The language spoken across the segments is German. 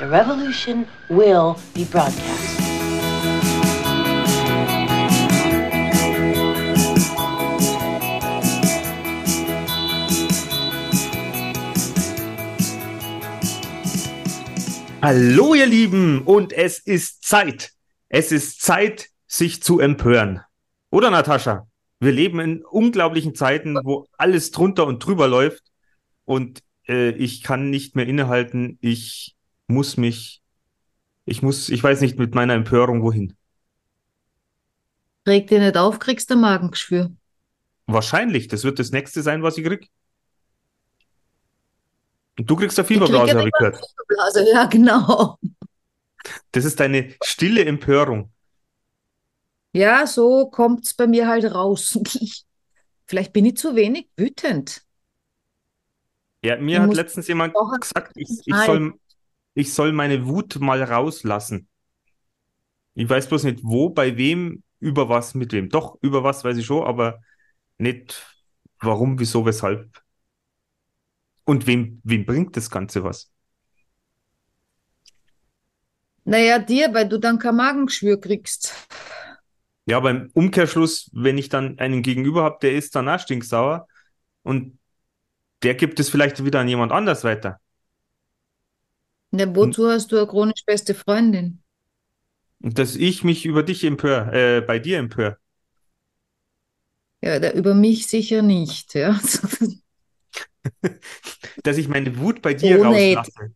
The revolution will be broadcast. Hallo ihr Lieben und es ist Zeit. Es ist Zeit, sich zu empören. Oder Natascha? Wir leben in unglaublichen Zeiten, wo alles drunter und drüber läuft und äh, ich kann nicht mehr innehalten. Ich muss mich, ich muss, ich weiß nicht mit meiner Empörung wohin. Reg dir nicht auf, kriegst du Magengeschwür. Wahrscheinlich, das wird das nächste sein, was ich krieg. Und du kriegst eine Ich Fieberblase, ja habe ich gehört. Fieberblase, ja, genau. Das ist deine stille Empörung. Ja, so kommt's bei mir halt raus. Vielleicht bin ich zu wenig wütend. Ja, mir Du hat letztens jemand gesagt, ich, ich soll, ich soll meine Wut mal rauslassen. Ich weiß bloß nicht, wo, bei wem, über was, mit wem. Doch, über was weiß ich schon, aber nicht warum, wieso, weshalb. Und wem, wem bringt das Ganze was? Naja, dir, weil du dann kein Magengeschwür kriegst. Ja, aber im Umkehrschluss, wenn ich dann einen Gegenüber habe, der ist danach stinksauer und der gibt es vielleicht wieder an jemand anders weiter. Ja, wozu hast du eine chronisch beste Freundin? Und dass ich mich über dich empör, äh, bei dir empör. Ja, da, über mich sicher nicht, ja. Dass ich meine Wut bei dir Oh, rauslasse.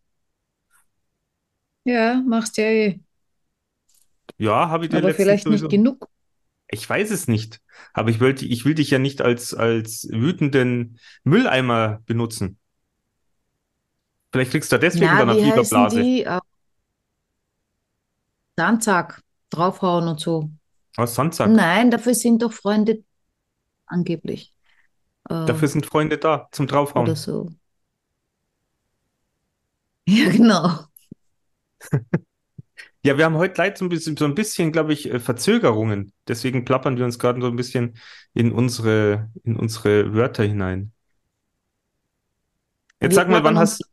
Ja, machst ja eh. Ja, habe ich dir Aber vielleicht nicht genug. Ich weiß es nicht. Aber ich wollte, ich will dich ja nicht als, als wütenden Mülleimer benutzen. Vielleicht kriegst du deswegen Na, dann eine Fieberblase. die? Äh, Sandsack, draufhauen und so. Was Sandsack? Nein, dafür sind doch Freunde angeblich. Äh, Dafür sind Freunde da, zum Draufhauen. oder so. Ja, genau. Ja, wir haben heute leider so ein bisschen, so ein bisschen, glaube ich, äh, Verzögerungen. Deswegen plappern wir uns gerade so ein bisschen in unsere, in unsere Wörter hinein. Jetzt Wir sag mal, wann hast,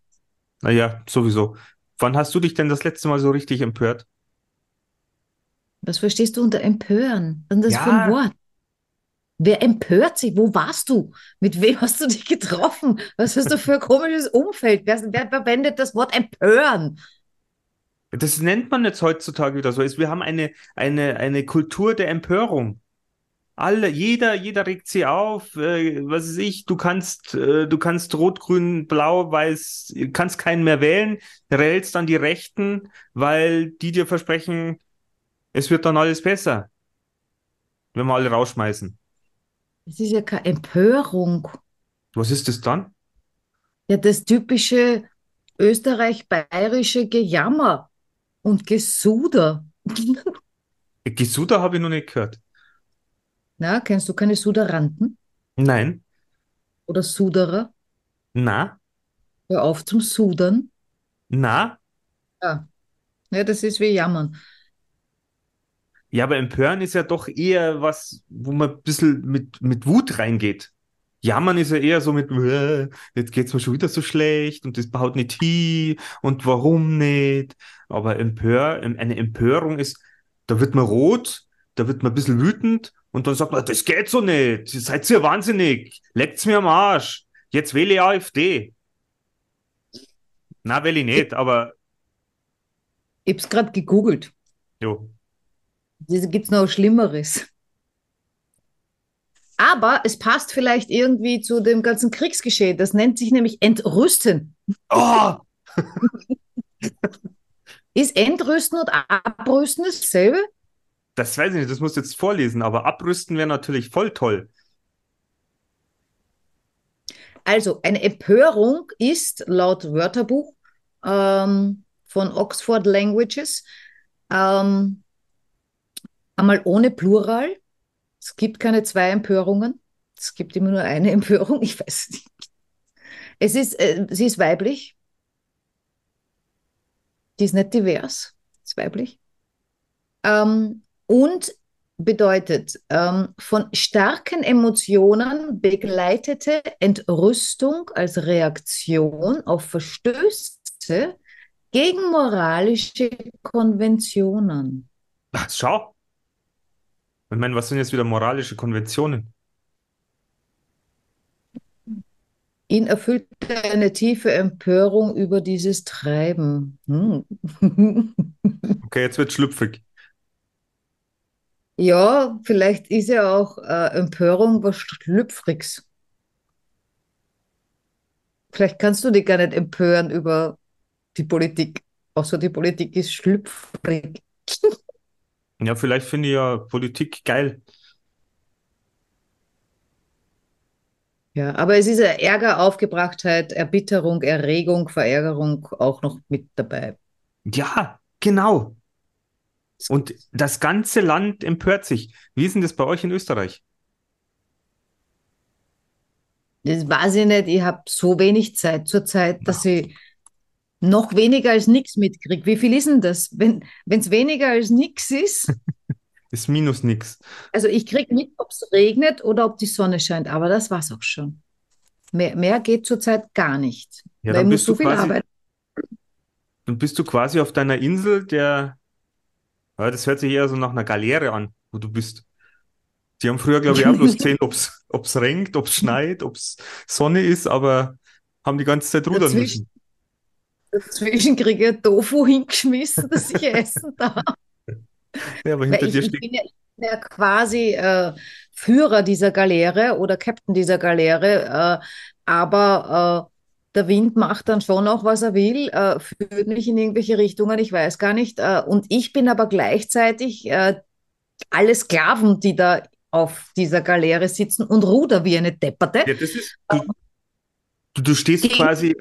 naja, sowieso. Wann hast du dich denn das letzte Mal so richtig empört? Was verstehst du unter empören? Was ist das für Ja. ein Wort? Wer empört sich? Wo warst du? Mit wem hast du dich getroffen? Was hast du für ein komisches Umfeld? Wer, wer verwendet das Wort empören? Das nennt man jetzt heutzutage wieder so. Wir haben eine, eine, eine Kultur der Empörung. Alle, jeder, jeder regt sie auf. Äh, was weiß ich, du kannst, äh, du kannst rot, grün, blau, weiß, kannst keinen mehr wählen, wählst dann die Rechten, weil die dir versprechen, es wird dann alles besser. Wenn wir alle rausschmeißen. Das ist ja keine Empörung. Was ist das dann? Ja, das typische österreich-bayerische Gejammer und Gesuder. Gesuda habe ich noch nicht gehört. Na, kennst du keine Suderanten Nein. oder Suderer? Na, Hör auf zum Sudern. na. Ja. Ja, das ist wie Jammern. Ja, aber Empören ist ja doch eher was, wo man ein bisschen mit, mit Wut reingeht. Jammern ist ja eher so mit, "Äh, jetzt geht's mir schon wieder so schlecht und das baut nicht hin und warum nicht. Aber Empör, eine Empörung ist, da wird man rot, da wird man ein bisschen wütend und dann sagt man, das geht so nicht, seid ihr wahnsinnig, leckt's mir am Arsch, jetzt wähle ich AfD. Na, will ich nicht, aber Ich hab's gerade gegoogelt. jo. Diese gibt's noch Schlimmeres. Aber es passt vielleicht irgendwie zu dem ganzen Kriegsgeschehen. Das nennt sich nämlich Entrüsten. Oh! Ist Entrüsten und Abrüsten dasselbe? Das weiß ich nicht, das musst du jetzt vorlesen, aber abrüsten wäre natürlich voll toll. Also, eine Empörung ist laut Wörterbuch ähm, von Oxford Languages ähm, einmal ohne Plural. Es gibt keine zwei Empörungen. Es gibt immer nur eine Empörung. Ich weiß nicht. Es ist, äh, sie ist weiblich. Die ist nicht divers. Ist weiblich. Ähm, und bedeutet ähm, von starken Emotionen begleitete Entrüstung als Reaktion auf Verstöße Gegen moralische Konventionen. Ach, schau. Ich meine, was sind jetzt wieder moralische Konventionen? Ihn erfüllte eine tiefe Empörung über dieses Treiben. Hm. Okay, jetzt wird schlüpfrig. Ja, vielleicht ist ja auch äh, Empörung was Schlüpfriges. Vielleicht kannst du dich gar nicht empören über die Politik. Außer die Politik ist schlüpfrig. Ja, vielleicht finde ich ja Politik geil. Ja, aber es ist ja Ärger, Aufgebrachtheit, Erbitterung, Erregung, Verärgerung auch noch mit dabei. Ja, genau. Und das ganze Land empört sich. Wie ist denn das bei euch in Österreich? Das weiß ich nicht. Ich habe so wenig Zeit zurzeit, dass ich noch weniger als nichts mitkriege. Wie viel ist denn das? Wenn es weniger als nichts ist, Ist minus nix. also ich kriege mit, ob es regnet oder ob die Sonne scheint, aber das war's auch schon. Mehr, mehr geht zurzeit gar nicht. Ja, weil dann ich muss bist so du viel quasi- arbeiten. Dann bist du quasi auf deiner Insel der, ja, das hört sich eher so nach einer Galeere an, wo du bist. Die haben früher, glaube ich, auch bloß gesehen, ob's, ob's regnet, ob's schneit, ob's Sonne ist, aber haben die ganze Zeit rudern Dazwischen- müssen. Dazwischen kriege ich Tofu hingeschmissen, dass ich essen darf. Ja, aber Weil hinter ich, dir ich steht, bin ja, ich bin ja quasi äh, Führer dieser Galeere oder Captain dieser Galeere, äh, aber äh, der Wind macht dann schon auch, was er will, äh, führt mich in irgendwelche Richtungen, ich weiß gar nicht. Äh, und ich bin aber gleichzeitig äh, alle Sklaven, die da auf dieser Galeere sitzen und ruder wie eine Depperte. ja, das ist, du, du, stehst Gegen- quasi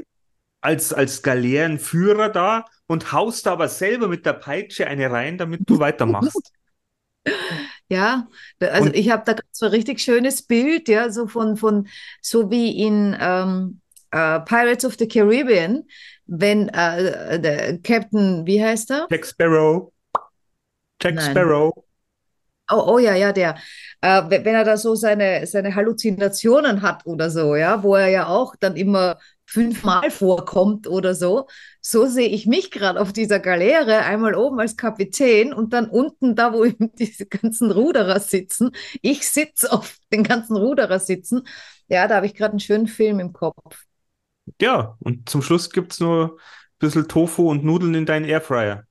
als, als Galeerenführer da und haust aber selber mit der Peitsche eine rein, damit du weitermachst. Ja, also Und- ich habe da so ein richtig schönes Bild, ja, so von, von so wie in ähm, äh, Pirates of the Caribbean, wenn äh, der Captain, wie heißt er? Jack Sparrow. Jack Nein. Sparrow. Oh, oh ja, ja, der. Äh, wenn er da so seine, seine Halluzinationen hat oder so, ja, wo er ja auch dann immer fünfmal vorkommt oder so. So sehe ich mich gerade auf dieser Galeere, einmal oben als Kapitän und dann unten da, wo eben diese ganzen Ruderer sitzen. Ich sitze auf den ganzen Ruderer sitzen. Ja, da habe ich gerade einen schönen Film im Kopf. Ja, und zum Schluss gibt's nur ein bisschen Tofu und Nudeln in deinen Airfryer.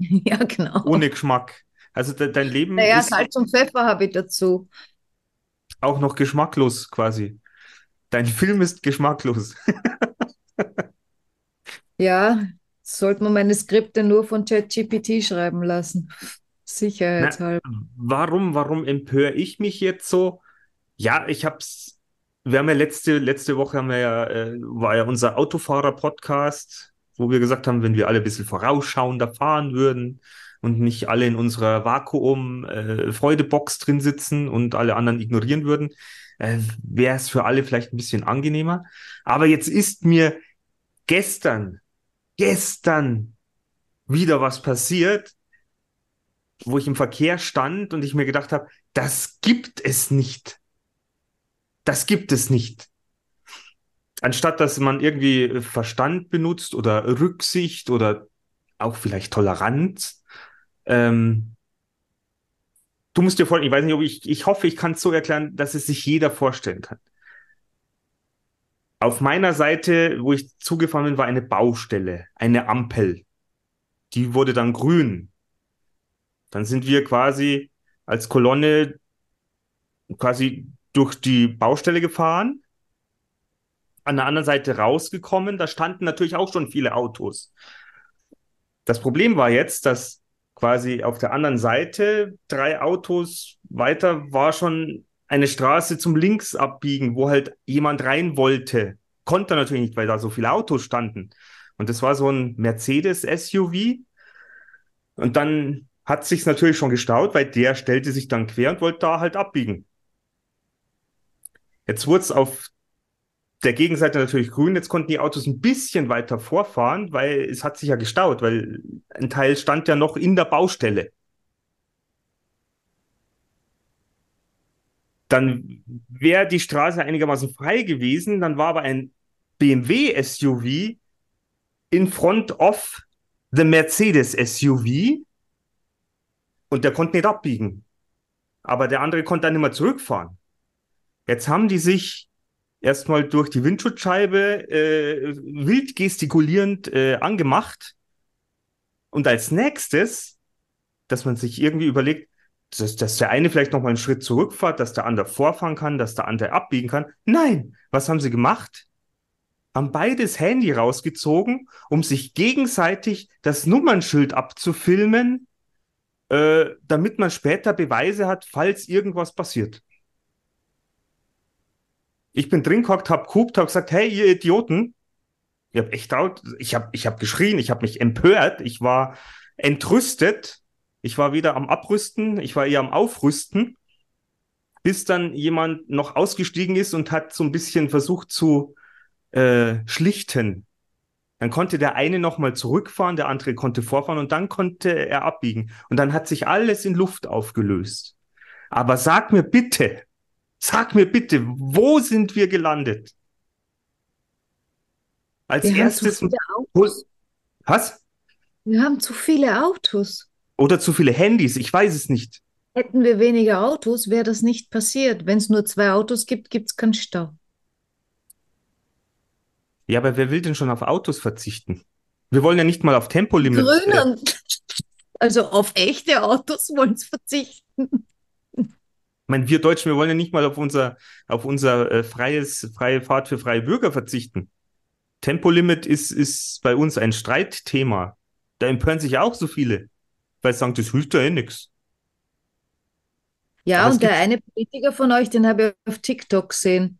Ja, genau. Ohne Geschmack. Also de dein Leben Naja, ist Salz und Pfeffer habe ich dazu. auch noch geschmacklos quasi. Dein Film ist geschmacklos. Ja, sollte man meine Skripte nur von ChatGPT schreiben lassen. Na, Sicherheitshalber. warum, warum empöre ich mich jetzt so? Ja, ich hab's. Wir haben ja letzte, letzte Woche haben wir ja, äh, war ja unser Autofahrer-Podcast, wo wir gesagt haben, wenn wir alle ein bisschen vorausschauender fahren würden und nicht alle in unserer Vakuum-Freudebox drin sitzen und alle anderen ignorieren würden, äh, wäre es für alle vielleicht ein bisschen angenehmer. Aber jetzt ist mir gestern, gestern wieder was passiert, wo ich im Verkehr stand und ich mir gedacht habe, das gibt es nicht. Das gibt es nicht. Anstatt dass man irgendwie Verstand benutzt oder Rücksicht oder auch vielleicht Toleranz, ähm, du musst dir vorstellen, ich weiß nicht, ob ich, ich hoffe, ich kann es so erklären, dass es sich jeder vorstellen kann. Auf meiner Seite, wo ich zugefahren bin, war eine Baustelle, eine Ampel. Die wurde dann grün. Dann sind wir quasi als Kolonne quasi durch die Baustelle gefahren, an der anderen Seite rausgekommen. Da standen natürlich auch schon viele Autos. Das Problem war jetzt, dass quasi auf der anderen Seite drei Autos weiter war schon eine Straße zum Links abbiegen, wo halt jemand rein wollte. Konnte natürlich nicht, weil da so viele Autos standen. Und das war so ein Mercedes SUV. Und dann hat sich's natürlich schon gestaut, weil der stellte sich dann quer und wollte da halt abbiegen. Jetzt wurde es auf der Gegenseite natürlich grün. Jetzt konnten die Autos ein bisschen weiter vorfahren, weil es hat sich ja gestaut, weil ein Teil stand ja noch in der Baustelle. Dann wäre die Straße einigermaßen frei gewesen, dann war aber ein BMW SUV in front of the Mercedes SUV und der konnte nicht abbiegen. Aber der andere konnte dann nicht mehr zurückfahren. Jetzt haben die sich erstmal durch die Windschutzscheibe äh, wild gestikulierend äh, angemacht. Und als nächstes, dass man sich irgendwie überlegt, dass, dass der eine vielleicht nochmal einen Schritt zurückfährt, dass der andere vorfahren kann, dass der andere abbiegen kann. Nein, was haben sie gemacht? Haben beides Handy rausgezogen, um sich gegenseitig das Nummernschild abzufilmen, äh, damit man später Beweise hat, falls irgendwas passiert. Ich bin drin gehockt, hab gehupt, hab gesagt, hey, ihr Idioten. Ich hab echt laut, ich hab, ich hab geschrien, ich hab mich empört, ich war entrüstet. Ich war wieder am Abrüsten, ich war eher am Aufrüsten, bis dann jemand noch ausgestiegen ist und hat so ein bisschen versucht zu äh, schlichten. Dann konnte der eine nochmal zurückfahren, der andere konnte vorfahren und dann konnte er abbiegen. Und dann hat sich alles in Luft aufgelöst. Aber sag mir bitte, Sag mir bitte, wo sind wir gelandet? Als Wir erstes. haben zu viele Autos. Was? Wir haben zu viele Autos. Oder zu viele Handys? Ich weiß es nicht. Hätten wir weniger Autos, wäre das nicht passiert. Wenn es nur zwei Autos gibt, gibt es keinen Stau. Ja, aber wer will denn schon auf Autos verzichten? Wir wollen ja nicht mal auf Tempolimit. Grünen. Also auf echte Autos wollen sie verzichten. Ich meine, wir Deutschen, wir wollen ja nicht mal auf unser, auf unser äh, freies, freie Fahrt für freie Bürger verzichten. Tempolimit ist, ist bei uns ein Streitthema. Da empören sich auch so viele, weil sie sagen, das hilft ja eh nichts. Ja, Aber und der gibt- eine Politiker von euch, den habe ich auf TikTok gesehen.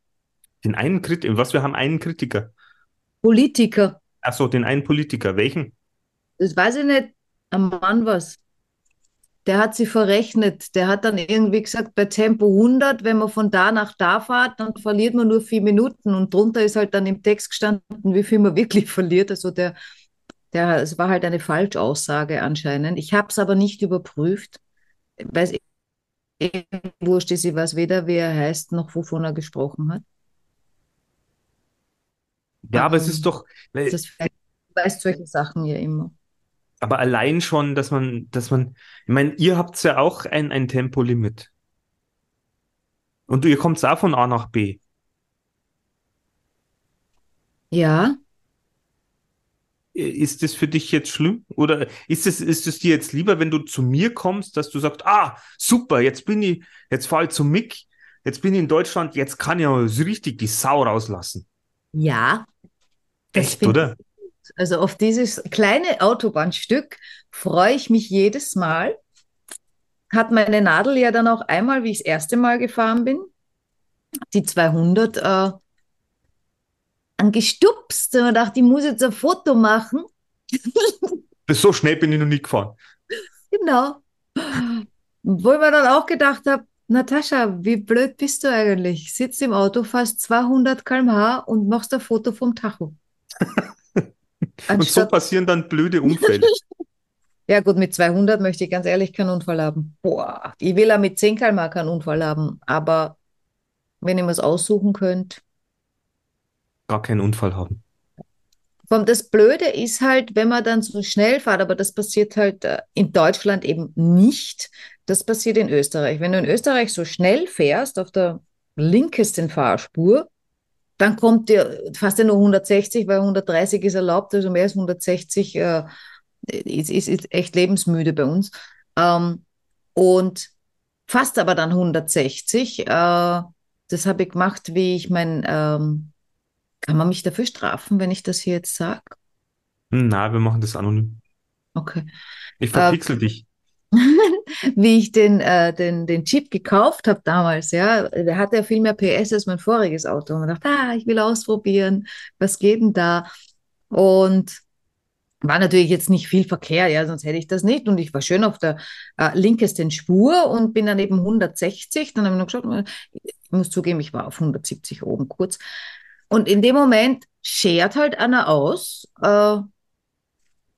Den einen Kritiker, was, wir haben einen Kritiker. Politiker. Ach so, den einen Politiker. Welchen? Das weiß ich nicht. Ein Mann was. Der hat sie verrechnet. Der hat dann irgendwie gesagt, bei Tempo 100, wenn man von da nach da fährt, dann verliert man nur vier Minuten. Und drunter ist halt dann im Text gestanden, wie viel man wirklich verliert. Also der, der, es war halt eine Falschaussage anscheinend. Ich habe es aber nicht überprüft. Weiß eh wurscht ist, ich weiß weder, wie er heißt, noch wovon er gesprochen hat. Ja, aber es ist doch, weil- Das weißt solche Sachen ja immer. Aber allein schon, dass man, dass man, ich meine, ihr habt ja auch ein, ein Tempolimit. Und ihr kommt auch von A nach B. Ja, Ist das für dich jetzt schlimm? Oder ist es, ist es dir jetzt lieber, wenn du zu mir kommst, dass du sagst, ah, super, jetzt bin ich, jetzt fahre ich zu Mick, jetzt bin ich in Deutschland, jetzt kann ich aber so richtig die Sau rauslassen. ja. Das Echt, oder? Also auf dieses kleine Autobahnstück freue ich mich jedes Mal. Hat meine Nadel ja dann auch einmal, wie ich das erste Mal gefahren bin, die 200 äh, angestupst. Und dachte, ich muss jetzt ein Foto machen. Bis so schnell bin ich noch nie gefahren. Genau. Wo ich mir dann auch gedacht habe, Natascha, wie blöd bist du eigentlich? Sitzt im Auto, fast 200 km/h und machst ein Foto vom Tacho. Und so passieren dann blöde Unfälle. Ja, gut, mit 200 möchte ich ganz ehrlich keinen Unfall haben. Boah, ich will auch mit 10 km keinen Unfall haben. Aber wenn ihr mir es aussuchen könnt. Gar keinen Unfall haben. Das Blöde ist halt, wenn man dann so schnell fährt, aber das passiert halt äh, in Deutschland eben nicht. Das passiert in Österreich. Wenn du in Österreich so schnell fährst, auf der linkesten Fahrspur, dann kommt dir fast nur 160, weil 130 ist erlaubt, also mehr als 160 äh, ist, ist, ist echt lebensmüde bei uns. Ähm, und fast aber dann 160. Äh, das habe ich gemacht, wie ich mein, ähm, kann man mich dafür strafen, wenn ich das hier jetzt sage? Hm, Na, wir machen das anonym. Okay. Ich verpixel dich. Wie ich den, äh, den, den Jeep gekauft habe damals, ja, der hatte ja viel mehr PS als mein voriges Auto. Und ich dachte, ah, ich will ausprobieren, was geht denn da? Und war natürlich jetzt nicht viel Verkehr, ja, sonst hätte ich das nicht. Und ich war schön auf der äh, linkesten Spur und bin dann eben 160. Dann habe ich noch geschaut, ich muss zugeben, ich war auf 170 oben kurz. Und in dem Moment schert halt einer aus äh,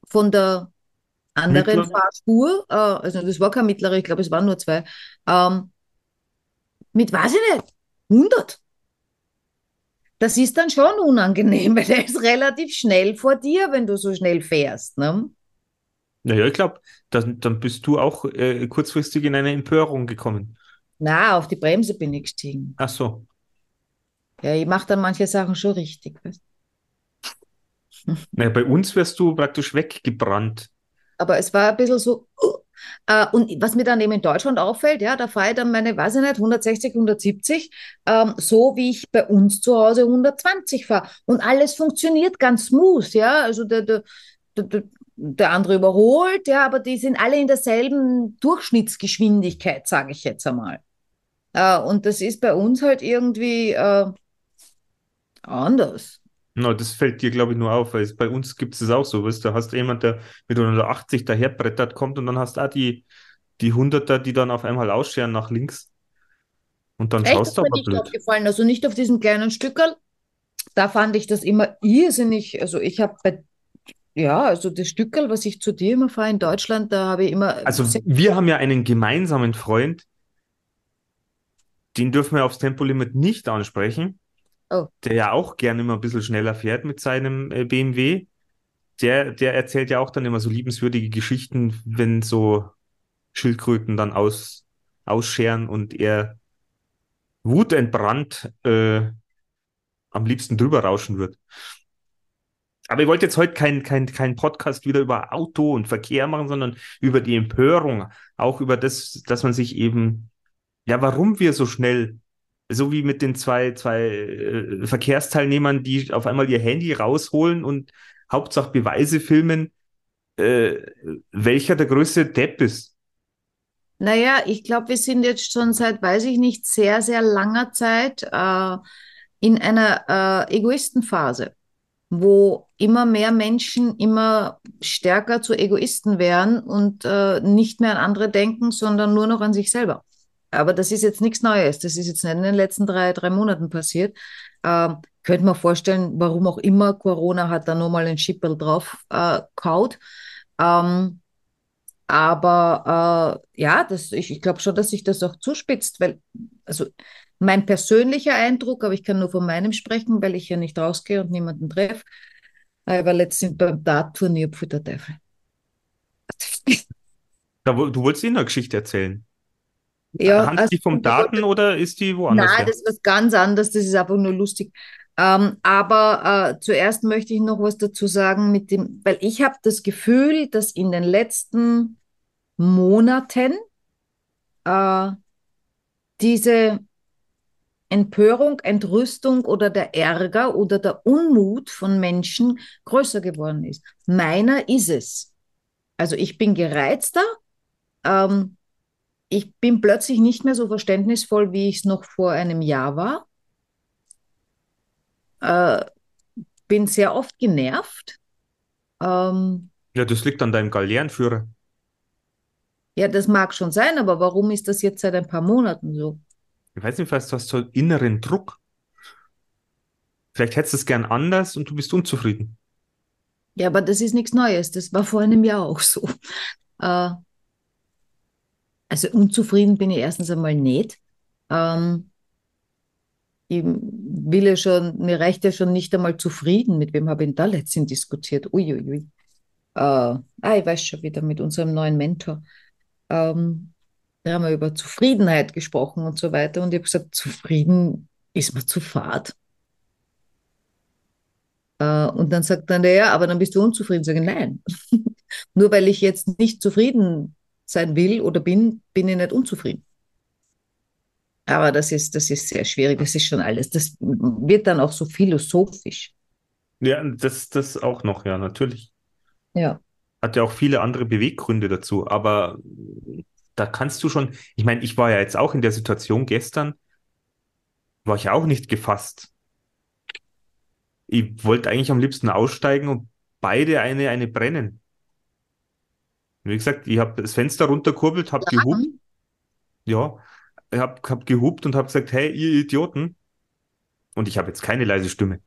von der anderen Mittlere? Fahrspur, äh, also das war kein mittlere, ich glaube, es waren nur zwei, ähm, mit, weiß ich nicht, 100. das ist dann schon unangenehm, weil der ist relativ schnell vor dir, wenn du so schnell fährst. Ne? Naja, ich glaube, dann, dann bist du auch äh, kurzfristig in eine Empörung gekommen. Na, auf die Bremse bin ich gestiegen. Ach so. Ja, ich mache dann manche Sachen schon richtig. Weißt? Naja, bei uns wärst du praktisch weggebrannt. Aber es war ein bisschen so. Uh, äh, und was mir dann eben in Deutschland auffällt, ja, da fahre ich dann meine, weiß ich nicht, 160, 170, ähm, so wie ich bei uns zu Hause 120 fahre. Und alles funktioniert ganz smooth, ja. Also der, der, der, der andere überholt, ja, aber die sind alle in derselben Durchschnittsgeschwindigkeit, sage ich jetzt einmal. Äh, und das ist bei uns halt irgendwie äh, anders. No, das fällt dir, glaube ich, nur auf, weil es, bei uns gibt es das auch so, weißt du, da hast jemand, der mit 180 daherbrettert kommt und dann hast du auch die, die Hunderter, die dann auf einmal ausscheren nach links. Und dann Echt, schaust du mir aber nicht blöd. aufgefallen. Also nicht auf diesem kleinen Stückerl. Da fand ich das immer irrsinnig. Also ich habe bei, ja, also das Stückerl, was ich zu dir immer fahre in Deutschland, da habe ich immer. Also wir haben ja einen gemeinsamen Freund, den dürfen wir aufs Tempolimit nicht ansprechen, Oh. der ja auch gerne immer ein bisschen schneller fährt mit seinem äh, BMW. Der, der erzählt ja auch dann immer so liebenswürdige Geschichten, wenn so Schildkröten dann aus, ausscheren und er wutentbrannt äh, am liebsten drüber rauschen wird. Aber ich wollte jetzt heute keinen kein, kein Podcast wieder über Auto und Verkehr machen, sondern über die Empörung, auch über das, dass man sich eben, ja, warum wir so schnell, so wie mit den zwei, zwei äh, Verkehrsteilnehmern, die auf einmal ihr Handy rausholen und Hauptsache Beweise filmen, äh, welcher der größte Depp ist. Naja, ich glaube, wir sind jetzt schon seit, weiß ich nicht, sehr, sehr langer Zeit äh, in einer äh, Egoistenphase, wo immer mehr Menschen immer stärker zu Egoisten werden und äh, nicht mehr an andere denken, sondern nur noch an sich selber. Aber das ist jetzt nichts Neues. Das ist jetzt nicht in den letzten drei, drei Monaten passiert. Ähm, könnte man vorstellen, warum auch immer Corona hat da nochmal ein Schipperl drauf äh, kaut. Ähm, aber äh, ja, das, ich, ich glaube schon, dass sich das auch zuspitzt, weil, also mein persönlicher Eindruck, aber ich kann nur von meinem sprechen, weil ich ja nicht rausgehe und niemanden treffe. Ich war letztens beim Dart-Turnier für der Teufel. Du wolltest ihnen eine Geschichte erzählen. Ja, Handelt also, die vom Daten oder ist die woanders Nein, her? das ist was ganz anderes, das ist einfach nur lustig. Ähm, aber äh, zuerst möchte ich noch was dazu sagen mit dem, weil ich habe das Gefühl, dass in den letzten Monaten äh, diese Empörung, Entrüstung oder der Ärger oder der Unmut von Menschen größer geworden ist. Meiner ist es. Also ich bin gereizter, ähm, ich bin plötzlich nicht mehr so verständnisvoll, wie ich es noch vor einem Jahr war. Äh, bin sehr oft genervt. Ähm, Ja, das liegt an deinem Galeerenführer. ja, das mag schon sein, aber warum ist das jetzt seit ein paar Monaten so? Ich weiß nicht, vielleicht hast du einen inneren Druck. Vielleicht hättest du es gern anders und du bist unzufrieden. Ja, aber das ist nichts Neues. Das war vor einem Jahr auch so. Äh, also unzufrieden bin ich erstens einmal nicht. Ähm, ich will ja schon, mir reicht ja schon nicht einmal zufrieden. Mit wem habe ich denn da letztens diskutiert? Uiuiui. Äh, ah, ich weiß schon wieder mit unserem neuen Mentor. Ähm, da haben wir über Zufriedenheit gesprochen und so weiter. Und ich habe gesagt, zufrieden ist mir zu fad. Äh, und dann sagt er, ja, aber dann bist du unzufrieden. Sage ich, nein. Nur weil ich jetzt nicht zufrieden sein will oder bin, bin ich nicht unzufrieden. Aber das ist, das ist sehr schwierig. Das ist schon alles. Das wird dann auch so philosophisch. Ja, das, das auch noch, ja, natürlich. Ja. Hat ja auch viele andere Beweggründe dazu, aber da kannst du schon, ich meine, ich war ja jetzt auch in der Situation gestern, war ich auch nicht gefasst. Ich wollte eigentlich am liebsten aussteigen und beide eine, eine brennen. Wie gesagt, ich habe das Fenster runterkurbelt, habe gehupt, ja, ich habe hab gehupt und habe gesagt, hey, ihr Idioten. Und ich habe jetzt keine leise Stimme.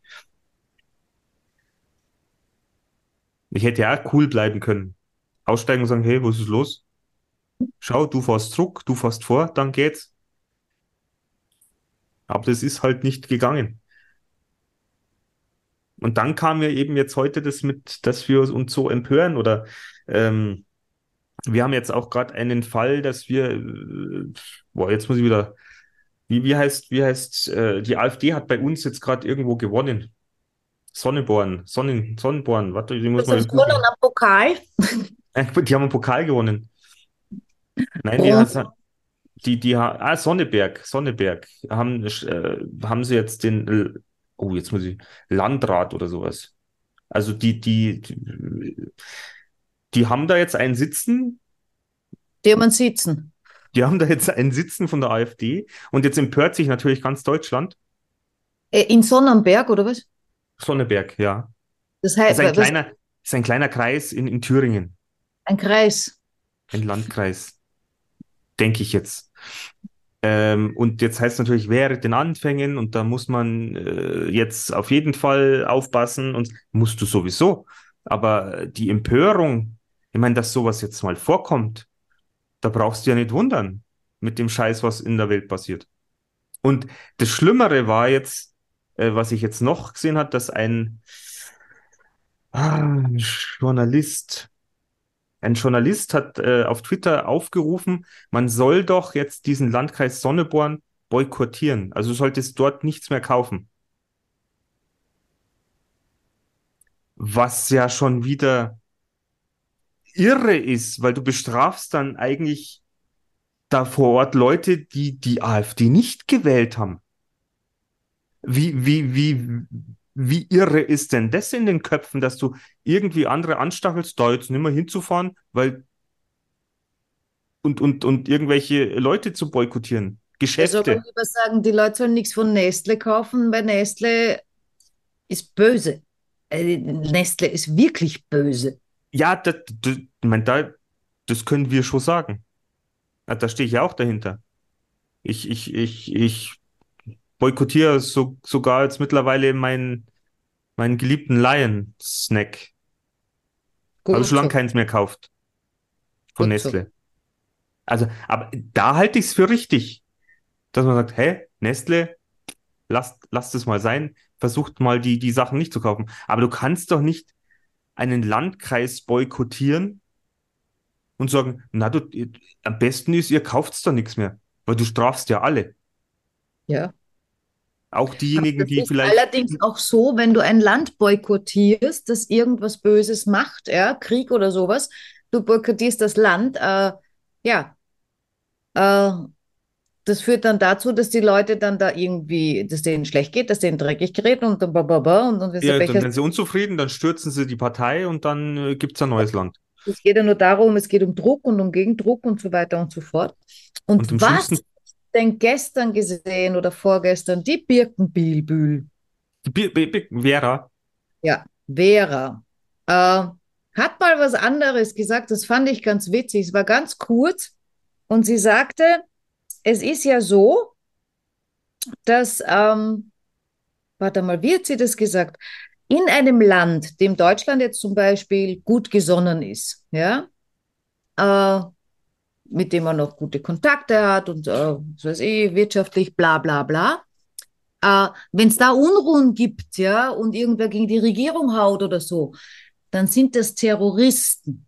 Ich hätte ja auch cool bleiben können. Aussteigen und sagen, hey, was ist los? Schau, du fährst zurück, du fährst vor, dann geht's. Aber das ist halt nicht gegangen. Und dann kam ja eben jetzt heute das mit, dass wir uns so empören oder ähm, wir haben jetzt auch gerade einen Fall, dass wir, äh, boah, jetzt muss ich wieder, wie, wie heißt, wie heißt, äh, die AfD hat bei uns jetzt gerade irgendwo gewonnen. Sonneborn, Sonnen, Sonnenborn, warte, die muss Das ist gewonnen am Pokal. Die haben einen Pokal gewonnen. Nein, die, hat- die, die, ah, Sonneberg, Sonneberg, haben, äh, haben sie jetzt den, oh, jetzt muss ich, Landrat oder sowas. Also die, die, die, die haben da jetzt einen sitzen, Die man sitzen. die haben da jetzt einen sitzen von der AfD und jetzt empört sich natürlich ganz Deutschland. Äh, In Sonnenberg, oder was? Sonneberg, ja. Das Das heißt, ist ein was, kleiner, ist ein kleiner Kreis in, in Thüringen, ein Kreis. ein Landkreis, denke ich jetzt. Ähm, und jetzt heißt es natürlich, während den Anfängen und da muss man äh, jetzt auf jeden Fall aufpassen und musst du sowieso. Aber die Empörung, ich meine, dass sowas jetzt mal vorkommt, da brauchst du ja nicht wundern mit dem Scheiß, was in der Welt passiert. Und das Schlimmere war jetzt, äh, was ich jetzt noch gesehen habe, dass ein ah, Journalist, ein Journalist hat äh, auf Twitter aufgerufen, man soll doch jetzt diesen Landkreis Sonneborn boykottieren. Also du solltest dort nichts mehr kaufen. Was ja schon wieder irre ist, weil du bestrafst dann eigentlich da vor Ort Leute, die die AfD nicht gewählt haben. Wie, wie, wie, wie irre ist denn das in den Köpfen, dass du irgendwie andere anstachelst, da jetzt nicht mehr hinzufahren, weil und, und, und irgendwelche Leute zu boykottieren, Ich soll Geschäfte. mal lieber sagen, die Leute sollen nichts von Nestle kaufen, weil Nestle ist böse. Äh, Nestle ist wirklich böse. Ja, das, das, mein, da, das können wir schon sagen. Da stehe ich ja auch dahinter. Ich, ich, ich, ich boykottiere so, sogar jetzt mittlerweile meinen, meinen geliebten Lion-Snack. Habe schon lange so. keins mehr gekauft. Von Gut so. Nestle. Also, aber da halte ich es für richtig, dass man sagt, hä, Nestle, lasst, lasst es mal sein, versucht mal die, die Sachen nicht zu kaufen. Aber du kannst doch nicht einen Landkreis boykottieren und sagen, na du, am besten ist, ihr kauft doch nichts mehr, weil du strafst ja alle. Ja. Auch diejenigen, die vielleicht, allerdings auch so, wenn du ein Land boykottierst, das irgendwas Böses macht, ja, Krieg oder sowas, du boykottierst das Land, äh, ja, äh, das führt dann dazu, dass die Leute dann da irgendwie, dass denen schlecht geht, dass denen dreckig gerät und dann bababa und dann ja, dann werden sie unzufrieden, dann stürzen sie die Partei und dann äh, gibt es ein neues Land. Es geht ja nur darum, es geht um Druck und um Gegendruck und so weiter und so fort. Und, Und was schlimmsten- denn gestern gesehen oder vorgestern? Die Birkenbielbühl. Die Bi- Bi- Bi- Vera, Ja, Vera. Äh, hat mal was anderes gesagt, das fand ich ganz witzig. Es war ganz kurz und sie sagte, es ist ja so, dass, ähm, warte mal, wie hat sie das gesagt? In einem Land, dem Deutschland jetzt zum Beispiel gut gesonnen ist, ja, äh, mit dem man noch gute Kontakte hat und, äh, was weiß ich, wirtschaftlich, bla, bla, bla. Äh, wenn es da Unruhen gibt, ja, und irgendwer gegen die Regierung haut oder so, dann sind das Terroristen.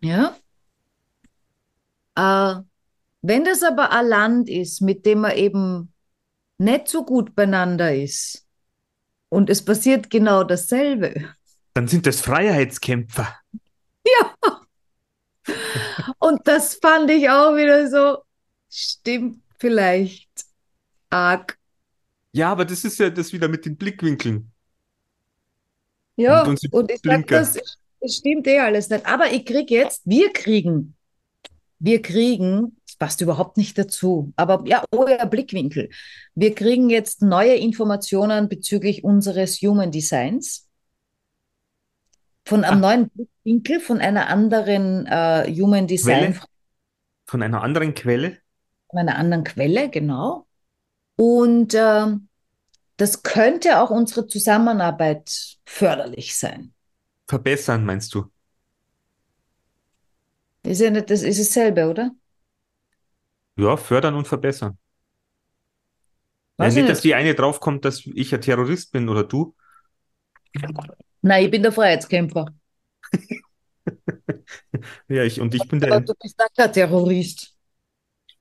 Ja? Äh, wenn das aber ein Land ist, mit dem man eben nicht so gut beieinander ist und es passiert genau dasselbe, dann sind das Freiheitskämpfer. und das fand ich auch wieder so, stimmt vielleicht arg. Ja, aber das ist ja das wieder mit den Blickwinkeln. Ja, Und und ich sag, Blinker. das, das stimmt eh alles nicht. Aber ich krieg jetzt, wir kriegen, wir kriegen, passt überhaupt nicht dazu, aber ja, oh ja, Blickwinkel. Wir kriegen jetzt neue Informationen bezüglich unseres Human Designs. Von einem Ah. neuen Blickwinkel, von einer anderen äh, Human Design, Quelle? Von einer anderen Quelle. von einer anderen Quelle, genau. Und ähm, das könnte auch unsere Zusammenarbeit förderlich sein. Verbessern, meinst du? Ist ja nicht, das ist dasselbe, oder? Ja, fördern und verbessern. Ja, Weiß nicht, ich dass die eine draufkommt, dass ich ein Terrorist bin oder du. Nein, ich bin der Freiheitskämpfer. Ja, ich und ich bin Aber der. du bist auch kein Terrorist.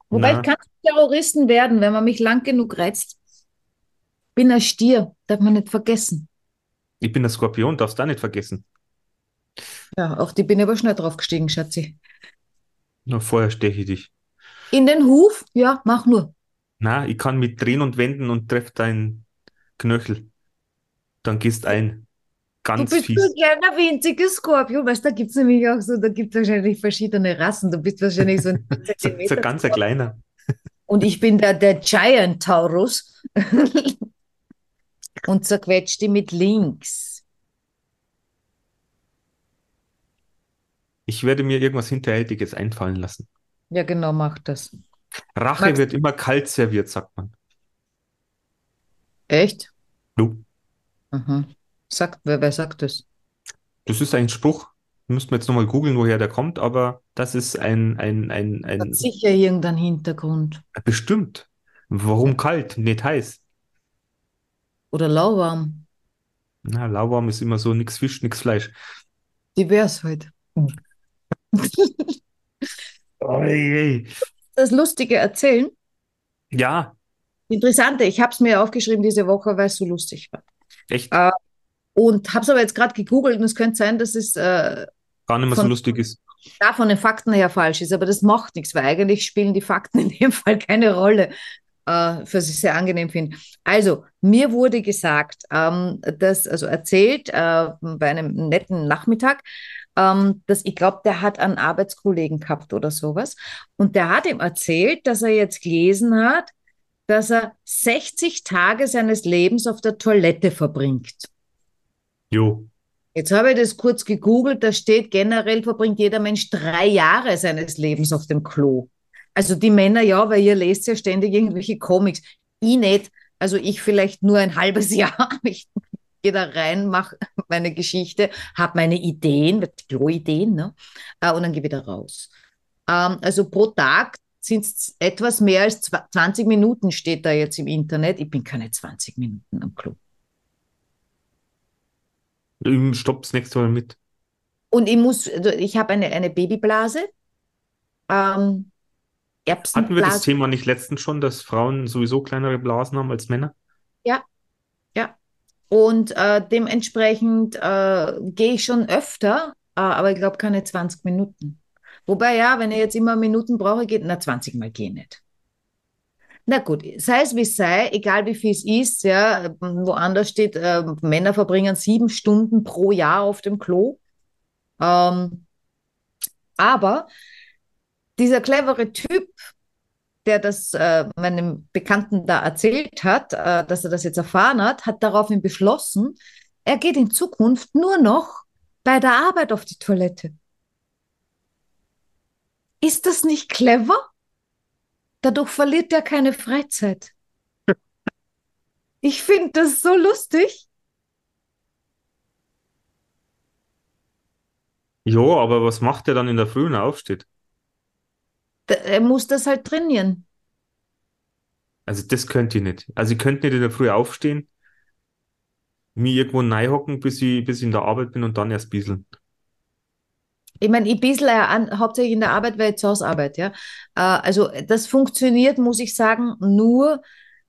Wobei Na. ich kann Terroristen werden, wenn man mich lang genug reizt. Bin ein Stier, darf man nicht vergessen. Ich bin der Skorpion, darfst du auch nicht vergessen. Ja, auf die bin ich aber schnell draufgestiegen, Schatzi. Na, vorher steche ich dich. In den Huf? Ja, mach nur. Na, ich kann mit drehen und wenden und treff deinen Knöchel. Dann gehst ein. Du Ganz bist fies. so gerne ein winziges Skorpion, weißt du, da gibt es nämlich auch so, da gibt es wahrscheinlich verschiedene Rassen. Du bist wahrscheinlich so ein So, so Zentimeter. ganz ein kleiner. Und ich bin der, der Giant Taurus und zerquetscht die mit links. Ich werde mir irgendwas Hinterhältiges einfallen lassen. Ja, genau, mach das. Rache Magst- wird immer kalt serviert, sagt man. Echt? Du, Aha. Sagt, wer, wer sagt das? das ist ein Spruch. Müssten wir jetzt nochmal googeln, woher der kommt, aber das ist ein, ein, ein, ein, Hat sicher irgendeinen Hintergrund. bestimmt. Warum kalt, nicht heiß? Oder lauwarm. Na, lauwarm ist immer so, nix Fisch, nix Fleisch. Divers halt. Oi, Das Lustige erzählen. Ja, Interessante, ich habe es mir aufgeschrieben diese Woche, weil es so lustig war. echt Äh, Und habe es aber jetzt gerade gegoogelt und es könnte sein, dass es äh, gar nicht mehr so von- lustig ist. da von den Fakten her falsch ist, aber das macht nichts, weil eigentlich spielen die Fakten in dem Fall keine Rolle, äh, was ich sehr angenehm finde. Also, mir wurde gesagt, ähm, dass, also erzählt äh, bei einem netten Nachmittag, ähm, dass ich glaube, der hat einen Arbeitskollegen gehabt oder sowas. Und der hat ihm erzählt, dass er jetzt gelesen hat, dass er 60 Tage seines Lebens auf der Toilette verbringt. Jo, Jetzt habe ich das kurz gegoogelt, da steht generell verbringt jeder Mensch drei Jahre seines Lebens auf dem Klo. Also die Männer ja, weil ihr lest ja ständig irgendwelche Comics. Ich nicht, also ich vielleicht nur ein halbes Jahr. Ich gehe da rein, mache meine Geschichte, habe meine Ideen, Klo-Ideen, ne? Äh, und dann gehe wieder raus. Ähm, also pro Tag sind es etwas mehr als zwa- 20 Minuten, steht da jetzt im Internet. Ich bin keine 20 Minuten am Klo. ich stopp's nächste Mal mit. Und ich muss, also ich habe eine, eine Babyblase. Ähm, Hatten wir das. Thema nicht letztens schon, dass Frauen sowieso kleinere Blasen haben als Männer? Und äh, dementsprechend äh, gehe ich schon öfter, äh, aber ich glaube keine 20 Minuten. Wobei ja, wenn ich jetzt immer Minuten brauche, geht, na 20 Mal gehen nicht. Na gut, sei es wie es sei, egal wie viel es ist, ja, woanders steht, äh, Männer verbringen sieben Stunden pro Jahr auf dem Klo. Ähm, aber dieser clevere Typ, der das äh, meinem Bekannten da erzählt hat, äh, dass er das jetzt erfahren hat, hat daraufhin beschlossen, er geht in Zukunft nur noch bei der Arbeit auf die Toilette. Ist das nicht clever? Dadurch verliert er keine Freizeit. Ich finde das so lustig. Jo, aber was macht er dann in der Früh, wenn er aufsteht? Er muss das halt trainieren. Also das könnt ihr nicht. Also ich könnte nicht in der Früh aufstehen, mir irgendwo hocken, bis ich, bis ich in der Arbeit bin und dann erst bieseln. Ich meine, ich bissel ja an, hauptsächlich in der Arbeit, weil ich zu Hause arbeite, ja. Äh, also das funktioniert, muss ich sagen, nur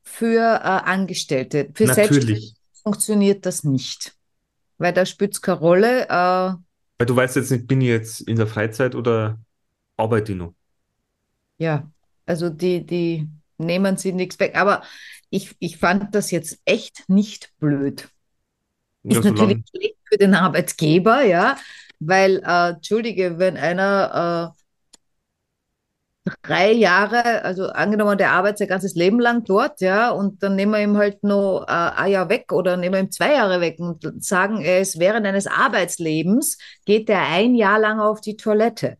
für äh, Angestellte. Für Natürlich. funktioniert das nicht. Weil da spielt es keine Rolle. Äh, Weil du weißt jetzt nicht, bin ich jetzt in der Freizeit oder arbeite ich noch? Ja, also die, die nehmen sie nichts weg. Aber ich, ich fand das jetzt echt nicht blöd. Ja, Ist natürlich schlecht für den Arbeitgeber, ja, weil, äh, Entschuldige, wenn einer äh, drei Jahre, also angenommen, der arbeitet sein ganzes Leben lang dort, ja, und dann nehmen wir ihm halt nur äh, ein Jahr weg oder nehmen wir ihm zwei Jahre weg und sagen, er ist während eines Arbeitslebens, geht er ein Jahr lang auf die Toilette.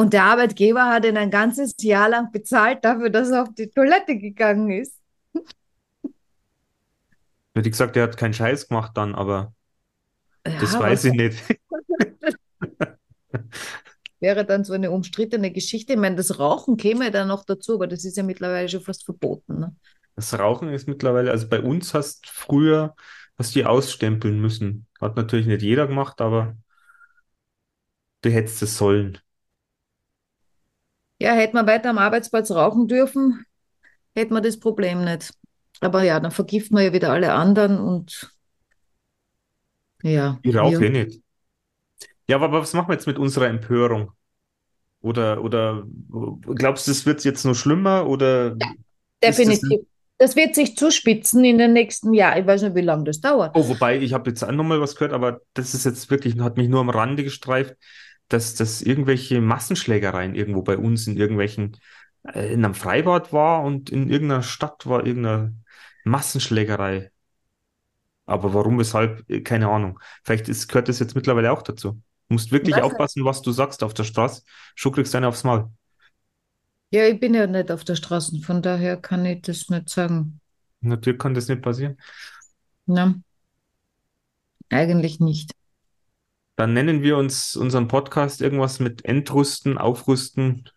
Und der Arbeitgeber hat ihn ein ganzes Jahr lang bezahlt dafür, dass er auf die Toilette gegangen ist. hätte ich gesagt, er hat keinen Scheiß gemacht dann, aber das Ja, weiß was- ich nicht. wäre dann so eine umstrittene Geschichte. Ich meine, das Rauchen käme dann noch dazu, aber das ist ja mittlerweile schon fast verboten. Ne? Das Rauchen ist mittlerweile, also bei uns hast früher, hast die ausstempeln müssen. Hat natürlich nicht jeder gemacht, aber du hättest es sollen. Ja, hätte man weiter am Arbeitsplatz rauchen dürfen, hätte man das Problem nicht. Aber ja, dann vergift man ja wieder alle anderen und ja. Ich rauche wir- eh nicht. Ja, aber was machen wir jetzt mit unserer Empörung? Oder, oder glaubst du, es wird jetzt noch schlimmer oder das Definitiv. Das wird sich zuspitzen in den nächsten Jahren. Ich weiß nicht, wie lange das dauert. Oh, wobei, ich habe jetzt auch nochmal was gehört, aber das ist jetzt wirklich, hat mich nur am Rande gestreift, dass das irgendwelche Massenschlägereien irgendwo bei uns in irgendwelchen, äh, in einem Freibad war und in irgendeiner Stadt war irgendeine Massenschlägerei. Aber warum, weshalb, äh, keine Ahnung. Vielleicht ist, gehört das jetzt mittlerweile auch dazu. Du musst wirklich nicht. aufpassen, was du sagst auf der Straße. Schon kriegst du eine aufs Maul. Ja, ich bin ja nicht auf der Straße, von daher kann ich das nicht sagen. Natürlich kann das nicht passieren. Ne? Eigentlich nicht. Dann nennen wir uns unseren Podcast irgendwas mit Entrüsten, Aufrüsten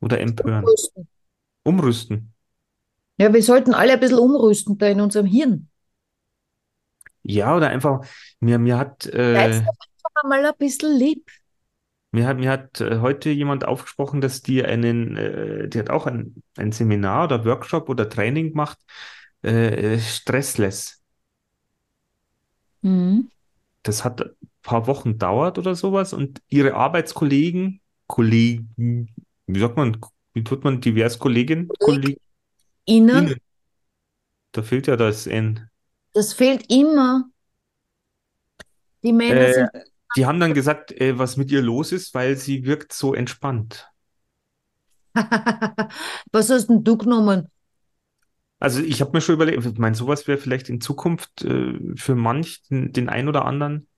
oder Empören. Umrüsten. Ja, wir sollten alle ein bisschen umrüsten da in unserem Hirn. Ja, oder einfach, mir, mir hat, äh, mal ein bisschen lieb. mir hat, mir hat äh, heute jemand aufgesprochen, dass die einen, äh, die hat auch ein, ein Seminar oder Workshop oder Training gemacht, äh, äh, Stressless. Mhm. Das hat paar Wochen dauert oder sowas und ihre Arbeitskollegen, Kollegen, wie sagt man, wie tut man divers Kolleginnen, Kollegen, Ihnen, da fehlt ja das N. das fehlt immer. Die Männer Äh, sind. die haben dann gesagt, äh, was mit ihr los ist, weil sie wirkt so entspannt. Was hast denn du genommen? Also ich habe mir schon überlegt, ich meine, sowas wäre vielleicht in Zukunft äh, für manch den, den einen oder anderen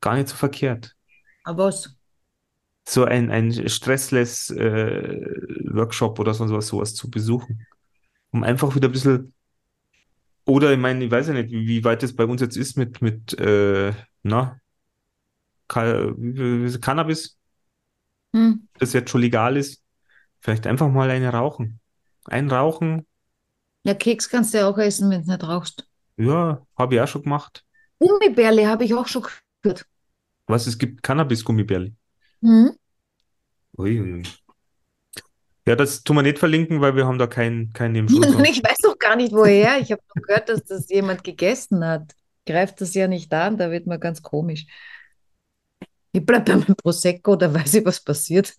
gar nicht so verkehrt. Aber was? So ein, ein Stressless äh, Workshop oder so, sowas, sowas zu besuchen. Um einfach wieder ein bisschen, oder ich meine, ich weiß ja nicht, wie, wie weit es bei uns jetzt ist mit, mit äh, na, Cannabis, Hm. das jetzt schon legal ist. Vielleicht einfach mal eine rauchen. Ein Rauchen, Ja, Keks kannst du ja auch essen, wenn du nicht rauchst. ja, habe ich auch schon gemacht. Gummibärle habe ich auch schon gehört. Was, es gibt Cannabis-Gummibärli. Hm? Uiuiui. Ja, das tun wir nicht verlinken, weil wir haben da keinen im Schulhaus. Ich weiß doch gar nicht, woher. Ich habe noch gehört, dass das jemand gegessen hat. Greift das ja nicht an, da wird man ganz komisch. Ich bleibe bei meinem Prosecco, da weiß ich, was passiert.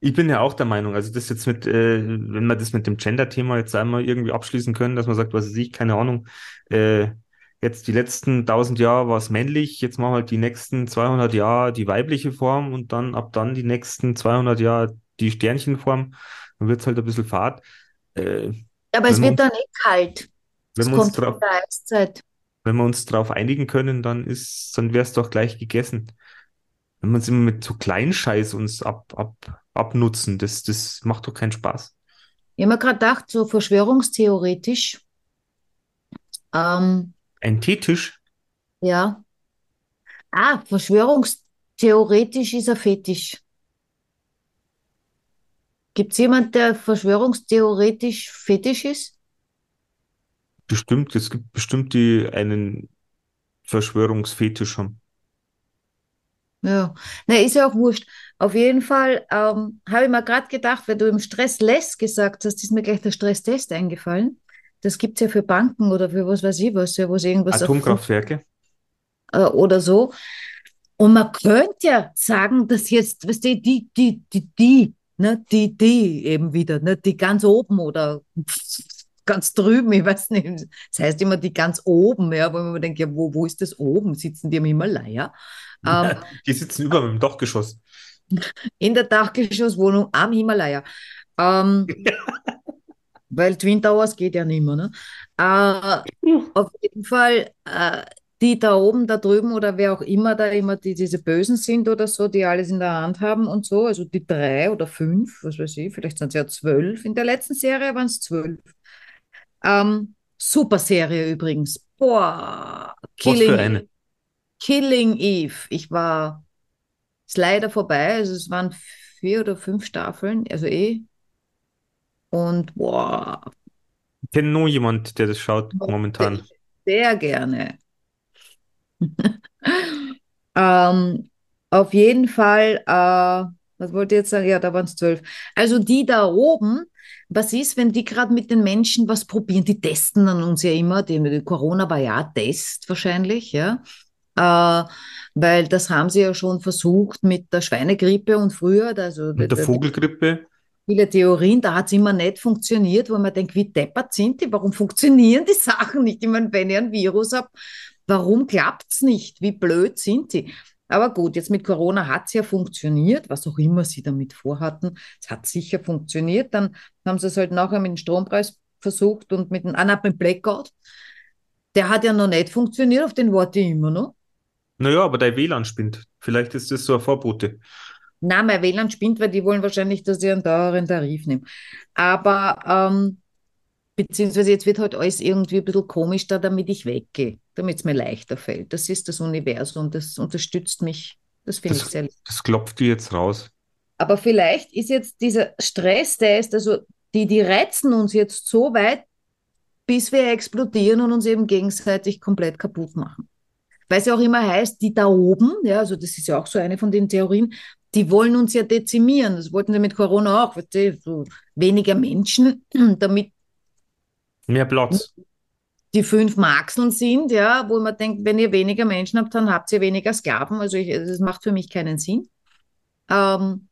Ich bin ja auch der Meinung, also das jetzt mit, äh, wenn wir das mit dem Gender-Thema jetzt einmal irgendwie abschließen können, dass man sagt, was weiß ich, keine Ahnung, äh, jetzt die letzten 1000 Jahre war es männlich, jetzt machen wir halt die nächsten 200 Jahre die weibliche Form und dann ab dann die nächsten 200 Jahre die Sternchenform, dann wird es halt ein bisschen fad. Äh, Aber es wird dann eh kalt. wenn wir uns drauf, wenn wir uns darauf einigen können, dann ist, dann wäre es doch gleich gegessen. Wenn wir uns immer mit so Kleinscheiß uns ab, ab, abnutzen, das, das macht doch keinen Spaß. Ich habe mir gerade gedacht, so verschwörungstheoretisch, ähm, Ein Teetisch, ja. Ah, verschwörungstheoretisch ist ein Fetisch. Gibt es jemanden, der verschwörungstheoretisch Fetisch ist? bestimmt, es gibt bestimmt die einen Verschwörungsfetisch haben. Ja, na, ist ja auch wurscht. Auf jeden Fall ähm, habe ich mir gerade gedacht, weil du im Stress less gesagt hast, ist mir gleich der Stresstest eingefallen. Das gibt es ja für Banken oder für was weiß ich was, ja, wo es irgendwas Atomkraftwerke. äh, oder so. Und man könnte ja sagen, dass jetzt, weißt du, die, die, die, die, ne, die, die eben wieder, ne, die ganz oben oder ganz drüben, ich weiß nicht. Das heißt immer die ganz oben, ja, wo man denkt, ja, wo, wo ist das oben? Sitzen die im Himalaya? Ähm, Die sitzen über dem Dachgeschoss. in der Dachgeschosswohnung am Himalaya. Ähm, weil Twin Towers geht ja nicht mehr, ne? Äh, auf jeden Fall, äh, die da oben, da drüben oder wer auch immer da immer die, diese Bösen sind oder so, die alles in der Hand haben und so, also die drei oder fünf, was weiß ich, vielleicht sind es ja zwölf. In der letzten Serie waren es zwölf. Ähm, super Serie übrigens. Boah, Was für Killing, eine? Killing Eve. Ich war Ist leider vorbei. Also es waren vier oder fünf Staffeln, also eh. Und boah, Ich kenne nur jemand, der das schaut momentan. sehr gerne. Ähm, auf jeden Fall, äh, was wollte ich jetzt sagen? Ja, da waren es zwölf. Also die da oben, was ist, wenn die gerade mit den Menschen was probieren? Die testen an uns ja immer. Die, die Corona war ja Test wahrscheinlich, ja. Äh, weil das haben sie ja schon versucht mit der Schweinegrippe und früher, also Mit der da- Vogelgrippe. Viele Theorien, da hat es immer nicht funktioniert, wo man denkt, wie deppert sind die? Warum funktionieren die Sachen nicht? Ich meine, wenn ich ein Virus habe, warum klappt es nicht? Wie blöd sind die? Aber gut, jetzt mit Corona hat es ja funktioniert, was auch immer sie damit vorhatten. Es hat sicher funktioniert. Dann haben sie es halt nachher mit dem Strompreis versucht und mit dem, ah, nein, Blackout. Der hat ja noch nicht funktioniert, auf den warte ich immer noch. Naja, aber dein WLAN spinnt. Vielleicht ist das so ein Vorbote. Na, mein WLAN spinnt, weil die wollen wahrscheinlich, dass ich einen teuren Tarif nehme. Aber, ähm, beziehungsweise jetzt wird halt alles irgendwie ein bisschen komisch da, damit ich weggehe, damit es mir leichter fällt. Das ist das Universum, das unterstützt mich. Das finde ich sehr lieb. das klopft dir jetzt raus. Aber vielleicht ist jetzt dieser Stress, der ist, also die, die reizen uns jetzt so weit, bis wir explodieren und uns eben gegenseitig komplett kaputt machen. Weil es ja auch immer heißt, die da oben, ja, also das ist ja auch so eine von den Theorien, die wollen uns ja dezimieren. Das wollten sie mit Corona auch, weißt du, so weniger Menschen, damit Mehr Platz. die fünf Maxeln sind, ja, wo man denkt, wenn ihr weniger Menschen habt, dann habt ihr weniger Sklaven. Also ich, das macht für mich keinen Sinn. Ähm,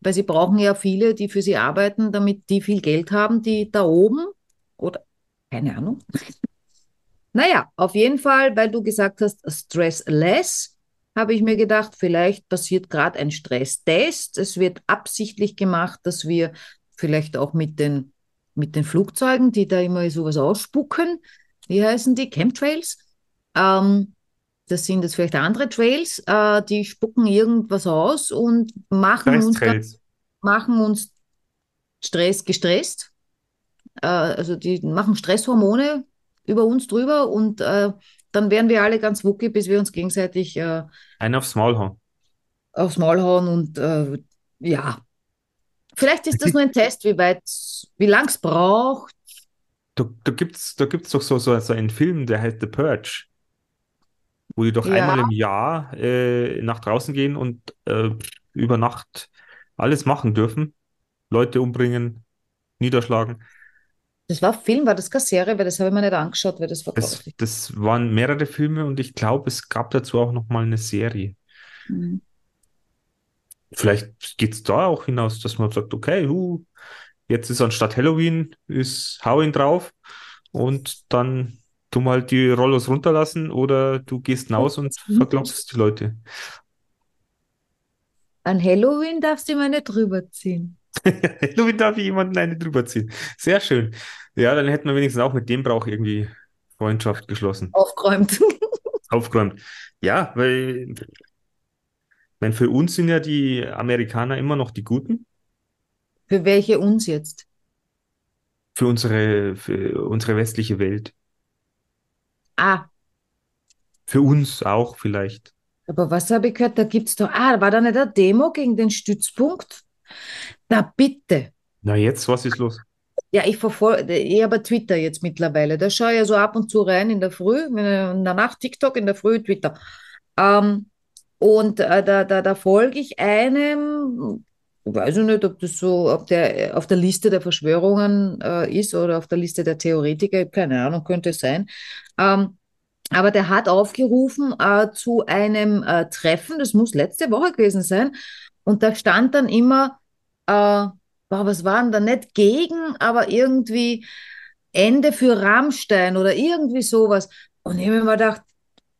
weil sie brauchen ja viele, die für sie arbeiten, damit die viel Geld haben, die da oben oder keine Ahnung. Naja, auf jeden Fall, weil du gesagt hast, stressless, habe ich mir gedacht, vielleicht passiert gerade ein Stresstest. Es wird absichtlich gemacht, dass wir vielleicht auch mit den, mit den Flugzeugen, die da immer sowas ausspucken, wie heißen die? Chemtrails? Ähm, das sind jetzt vielleicht andere Trails, äh, die spucken irgendwas aus und machen uns, machen uns Stress gestresst. Äh, also die machen Stresshormone über uns drüber und äh, dann werden wir alle ganz wuckig, bis wir uns gegenseitig äh, Einen aufs Maul hauen. aufs Maul hauen und äh, ja. Vielleicht ist das nur ein Test, wie weit, wie lang es braucht. Da, da gibt's, da gibt's doch so, so, so einen Film, der heißt The Purge, wo die doch Ja. einmal im Jahr äh, nach draußen gehen und äh, über Nacht alles machen dürfen. Leute umbringen, niederschlagen. Das war Film, war das keine Serie, weil das habe ich mir nicht angeschaut, weil das war Das, grauslich. das waren mehrere Filme und ich glaube, es gab dazu auch noch mal eine Serie. Mhm. Vielleicht geht's da auch hinaus, dass man sagt, okay, hu, jetzt ist anstatt Halloween, ist Hau ihn drauf und dann tu mal die Rollos runterlassen oder du gehst hinaus und verklopfst die Leute. An Halloween darfst du immer nicht drüber ziehen. Halloween darf ich jemanden eine drüber ziehen. Sehr schön. Ja, dann hätten wir wenigstens auch mit dem Brauch irgendwie Freundschaft geschlossen, Aufgeräumt. aufgeräumt. Ja, weil, meine, für uns sind ja die Amerikaner immer noch die Guten. Für welche uns jetzt? Für unsere, für unsere westliche Welt. Ah, Für uns auch vielleicht. aber was habe ich gehört? Da gibt es doch. Ah, war da nicht eine Demo gegen den Stützpunkt? Na bitte. Na jetzt, was ist los? Ja, ich verfolge, ich habe Twitter jetzt mittlerweile. Da schaue ich ja so ab und zu rein in der Früh, in der Nacht TikTok, in der Früh Twitter. Ähm, und äh, da, da, da folge ich einem, weiß ich nicht, ob das so ob der, auf der Liste der Verschwörungen äh, ist oder auf der Liste der Theoretiker, keine Ahnung, könnte es sein. Ähm, aber der hat aufgerufen äh, zu einem äh, Treffen, das muss letzte Woche gewesen sein. Und da stand dann immer, äh, boah, was war denn da nicht gegen, aber irgendwie Ende für Rammstein oder irgendwie sowas. Und ich habe mir mal gedacht,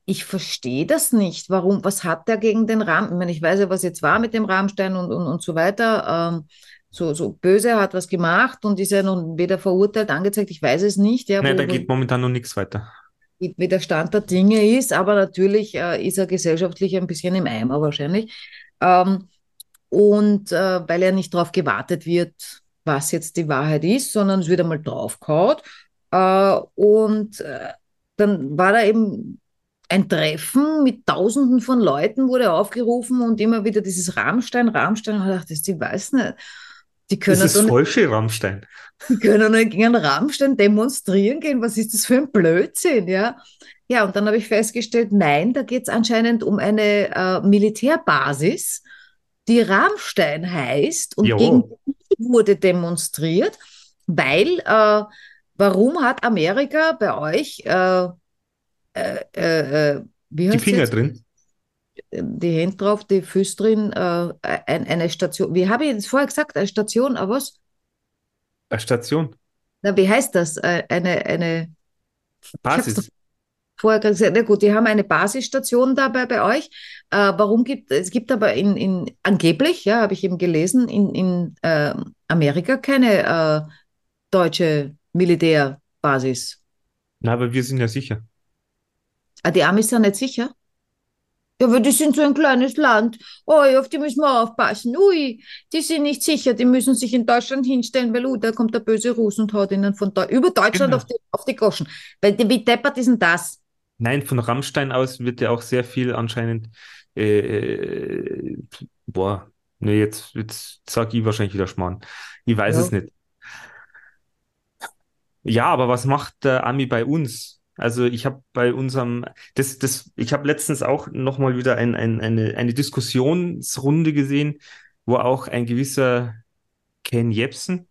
ich verstehe das nicht. Warum, was hat der gegen den Rammstein? Ich meine, ich weiß ja, was jetzt war mit dem Rammstein und, und, und so weiter. Ähm, so, so böse hat was gemacht und ist ja noch weder verurteilt, angezeigt, ich weiß es nicht. Ja, Nein, da geht momentan noch nichts weiter. wie wie der Stand der Dinge ist, aber natürlich äh, ist er gesellschaftlich ein bisschen im Eimer wahrscheinlich. Ähm, und äh, weil er nicht darauf gewartet wird, was jetzt die Wahrheit ist, sondern es wird einmal draufgehauen. Äh, und äh, dann war da eben ein Treffen mit Tausenden von Leuten wurde aufgerufen und immer wieder dieses Rammstein, Rammstein. Und ich dachte, die weiß nicht. Die können Das ist schön, Rammstein. die können nicht gegen Rammstein demonstrieren gehen. Was ist das für ein Blödsinn, ja? Ja, und dann habe ich festgestellt, nein, da geht es anscheinend um eine äh, Militärbasis, die Rammstein heißt und Jo. gegen die wurde demonstriert, weil äh, warum hat Amerika bei euch äh, äh, äh, Die Finger jetzt? drin. die Hände drauf, die Füße drin, äh, ein, eine Station. Wie habe ich das vorher gesagt? Eine Station, aber was? Eine Station. Na, wie heißt das? Äh, Eine, eine, Basis. Vorher gesagt, na gut, die haben eine Basisstation dabei bei euch. Äh, warum gibt es gibt aber in, in angeblich, ja, habe ich eben gelesen, in, in äh, Amerika keine äh, deutsche Militärbasis. Na, aber wir sind ja sicher. Ah, die Amis sind nicht sicher. Ja, aber die sind so ein kleines Land. Oh, auf die müssen wir aufpassen. Ui, die sind nicht sicher. Die müssen sich in Deutschland hinstellen, weil, uh, da kommt der böse Russ und haut ihnen von Deu über Deutschland Genau. auf, die, auf die Goschen. Weil, die- wie deppert ist denn das? Nein, von Rammstein aus wird ja auch sehr viel anscheinend. Äh, äh, boah, ne, jetzt, jetzt sag ich wahrscheinlich wieder Schmarrn. Ich weiß Ja. es nicht. Ja, aber was macht der Ami bei uns? Also ich habe bei unserem, das, das, ich habe letztens auch nochmal wieder ein, ein, eine, eine Diskussionsrunde gesehen, wo auch ein gewisser Ken Jebsen,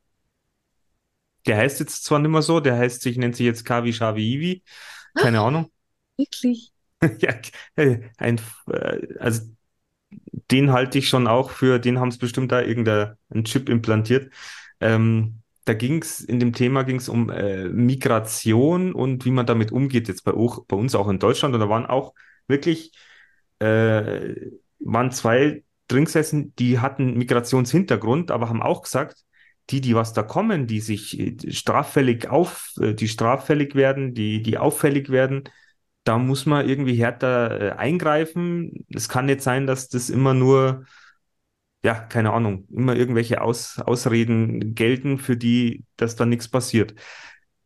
der heißt jetzt zwar nicht mehr so, der heißt sich, nennt sich jetzt Kavi Shavi Iwi, keine Ahnung. Wirklich? Ja, ein, äh, also den halte ich schon auch für, den haben es bestimmt da irgendeinen Chip implantiert. Ähm, da ging es, in dem Thema ging es um äh, Migration und wie man damit umgeht, jetzt bei, auch, bei uns auch in Deutschland. Und da waren auch wirklich, äh, waren zwei dringesessen, die hatten Migrationshintergrund, aber haben auch gesagt, die, die was da kommen, die sich äh, straffällig auf, äh, die straffällig werden, die, die auffällig werden, da muss man irgendwie härter äh, eingreifen. Es kann nicht sein, dass das immer nur, ja, keine Ahnung, immer irgendwelche Aus Ausreden gelten, für die, dass da nichts passiert.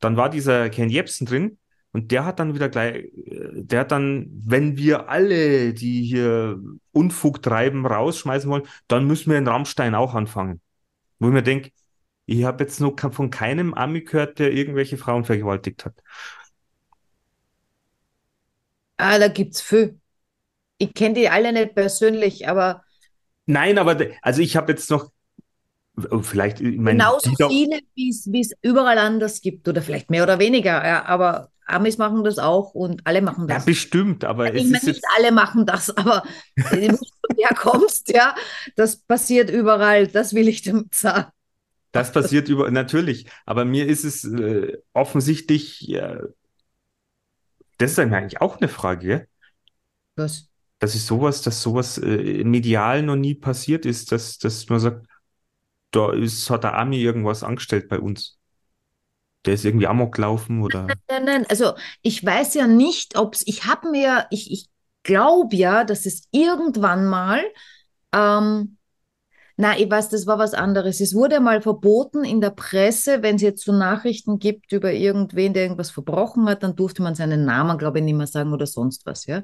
Dann war dieser Ken Jebsen drin und der hat dann wieder gleich, äh, der hat dann, wenn wir alle, die hier Unfug treiben, rausschmeißen wollen, dann müssen wir in Rammstein auch anfangen. Wo ich mir denke, ich habe jetzt noch von keinem Ami gehört, der irgendwelche Frauen vergewaltigt hat. Ah, da gibt's viel. Ich kenne die alle nicht persönlich, aber Nein, aber also ich habe jetzt noch, oh, vielleicht, ich meine, genauso die da- viele, wie es überall anders gibt. Oder vielleicht mehr oder weniger. Ja, aber Amis machen das auch und alle machen ja, das. bestimmt, aber Ich es meine, nicht alle machen das, aber wo du herkommst, ja, das passiert überall, das will ich damit sagen. das passiert über, natürlich, aber mir ist es äh, offensichtlich, äh, das ist eigentlich auch eine Frage, gell? Was? dass ich sowas, dass sowas äh, medial noch nie passiert ist, dass, dass man sagt, da ist, hat der Ami irgendwas angestellt bei uns. Der ist irgendwie Amok gelaufen oder. Nein, nein, also ich weiß ja nicht, ob es, ich habe mir, ich, ich glaube ja, dass es irgendwann mal, ähm, na, ich weiß, das war was anderes. Es wurde mal verboten in der Presse, wenn es jetzt so Nachrichten gibt über irgendwen, der irgendwas verbrochen hat, dann durfte man seinen Namen, glaube ich, nicht mehr sagen oder sonst was, ja.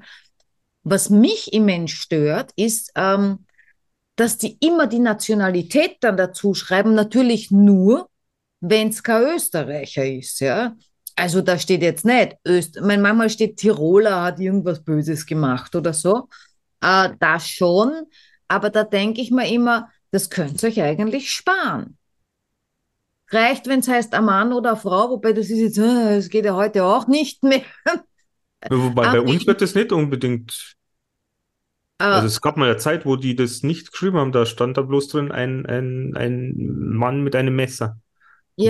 Was mich immens stört, ist, ähm, dass die immer die Nationalität dann dazu schreiben, natürlich nur, wenn es kein Österreicher ist, ja. Also da steht jetzt nicht Öst, mein manchmal steht Tiroler hat irgendwas Böses gemacht oder so. Äh, das schon, aber da denke ich mir immer, das könnt ihr euch eigentlich sparen. Reicht, wenn es heißt ein Mann oder eine Frau, wobei das ist jetzt, äh, das geht ja heute auch nicht mehr. Wobei Ah, bei uns wird das nicht unbedingt. Also Äh, es gab mal eine Zeit, wo die das nicht geschrieben haben, da stand da bloß drin ein, ein, ein Mann mit einem Messer.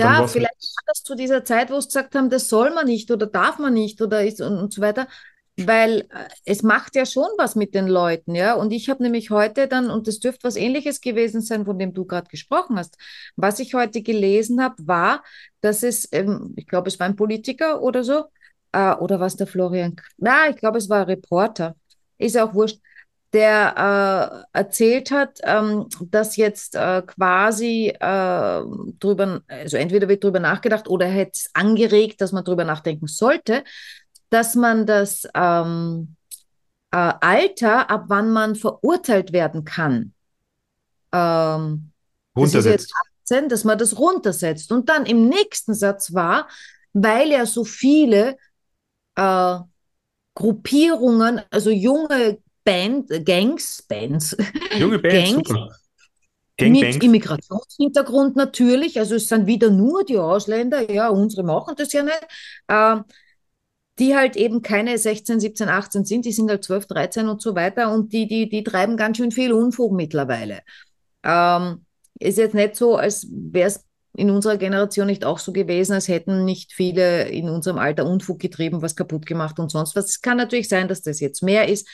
Und ja, vielleicht war das zu dieser Zeit, wo sie gesagt haben, das soll man nicht oder darf man nicht oder ist und, und so weiter. Weil äh, es macht ja schon was mit den Leuten, ja. Und ich habe nämlich heute dann, und das dürfte was Ähnliches gewesen sein, von dem du gerade gesprochen hast. Was ich heute gelesen habe, war, dass es, ähm, ich glaube, es war ein Politiker oder so, äh, oder was der Florian, na, ich glaube, es war ein Reporter, ist auch wurscht, der äh, erzählt hat, ähm, dass jetzt äh, quasi äh, drüber, also entweder wird drüber nachgedacht oder er hätte es angeregt, dass man drüber nachdenken sollte, dass man das ähm, äh, Alter, ab wann man verurteilt werden kann, ähm, das Runtersetzt. 18, dass man das runtersetzt. Und dann im nächsten Satz war, weil ja so viele äh, Gruppierungen, also junge Band, Gangs, Bands, Junge Band, Gangs super. mit. Immigrationshintergrund natürlich, also es sind wieder nur die Ausländer, ja, unsere machen das ja nicht, äh, die halt eben keine 16, 17, 18 sind, die sind halt 12, 13 und so weiter und die, die, die treiben ganz schön viel Unfug mittlerweile. Ähm, ist jetzt nicht so, als wäre es in unserer Generation nicht auch so gewesen, als hätten nicht viele in unserem Alter Unfug getrieben, was kaputt gemacht und sonst was. Es kann natürlich sein, dass das jetzt mehr ist.